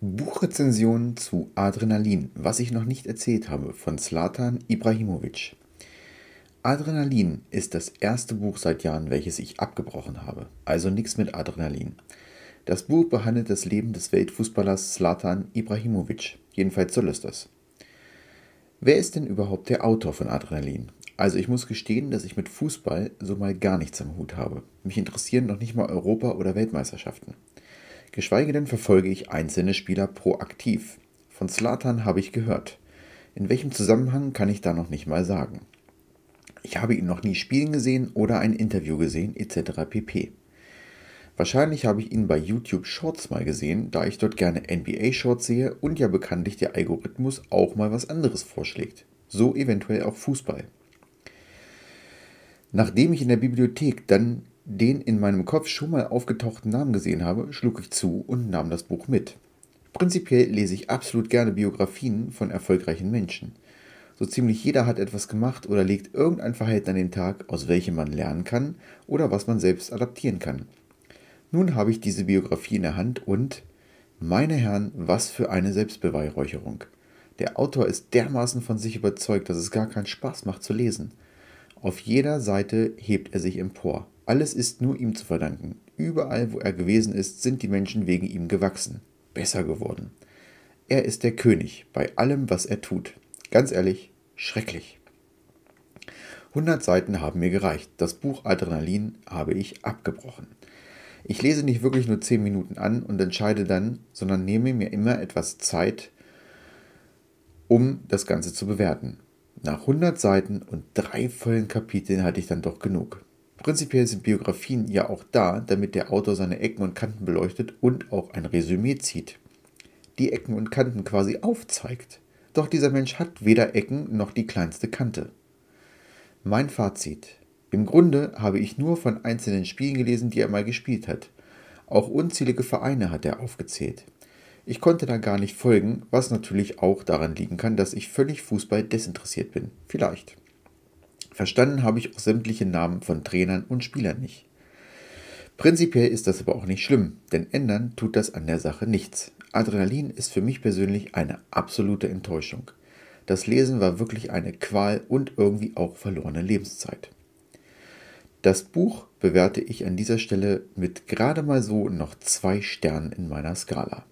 Buchrezension zu Adrenalin, was ich noch nicht erzählt habe, von Zlatan Ibrahimovic. Adrenalin ist das erste Buch seit Jahren, welches ich abgebrochen habe, also nichts mit Adrenalin. Das Buch behandelt das Leben des Weltfußballers Zlatan Ibrahimovic, jedenfalls soll es das. Wer ist denn überhaupt der Autor von Adrenalin? Also ich muss gestehen, dass ich mit Fußball so mal gar nichts am Hut habe. Mich interessieren noch nicht mal Europa- oder Weltmeisterschaften. Geschweige denn verfolge ich einzelne Spieler proaktiv. Von Slatan habe ich gehört. In welchem Zusammenhang kann ich da noch nicht mal sagen. Ich habe ihn noch nie spielen gesehen oder ein Interview gesehen, etc. pp. Wahrscheinlich habe ich ihn bei YouTube Shorts mal gesehen, da ich dort gerne NBA Shorts sehe und ja bekanntlich der Algorithmus auch mal was anderes vorschlägt. So eventuell auch Fußball. Nachdem ich in der Bibliothek dann den in meinem Kopf schon mal aufgetauchten Namen gesehen habe, schlug ich zu und nahm das Buch mit. Prinzipiell lese ich absolut gerne Biografien von erfolgreichen Menschen. So ziemlich jeder hat etwas gemacht oder legt irgendein Verhalten an den Tag, aus welchem man lernen kann oder was man selbst adaptieren kann. Nun habe ich diese Biografie in der Hand und, meine Herren, was für eine Selbstbeweihräucherung. Der Autor ist dermaßen von sich überzeugt, dass es gar keinen Spaß macht zu lesen. Auf jeder Seite hebt er sich empor. Alles ist nur ihm zu verdanken. Überall, wo er gewesen ist, sind die Menschen wegen ihm gewachsen, besser geworden. Er ist der König bei allem, was er tut. Ganz ehrlich, schrecklich. 100 Seiten haben mir gereicht. Das Buch Adrenalin habe ich abgebrochen. Ich lese nicht wirklich nur 10 Minuten an und entscheide dann, sondern nehme mir immer etwas Zeit, um das Ganze zu bewerten. Nach 100 Seiten und drei vollen Kapiteln hatte ich dann doch genug. Prinzipiell sind Biografien ja auch da, damit der Autor seine Ecken und Kanten beleuchtet und auch ein Resümee zieht. Die Ecken und Kanten quasi aufzeigt. Doch dieser Mensch hat weder Ecken noch die kleinste Kante. Mein Fazit. Im Grunde habe ich nur von einzelnen Spielen gelesen, die er mal gespielt hat. Auch unzählige Vereine hat er aufgezählt. Ich konnte da gar nicht folgen, was natürlich auch daran liegen kann, dass ich völlig Fußball desinteressiert bin. Vielleicht. Verstanden habe ich auch sämtliche Namen von Trainern und Spielern nicht. Prinzipiell ist das aber auch nicht schlimm, denn ändern tut das an der Sache nichts. Adrenalin ist für mich persönlich eine absolute Enttäuschung. Das Lesen war wirklich eine Qual und irgendwie auch verlorene Lebenszeit. Das Buch bewerte ich an dieser Stelle mit gerade mal so noch zwei Sternen in meiner Skala.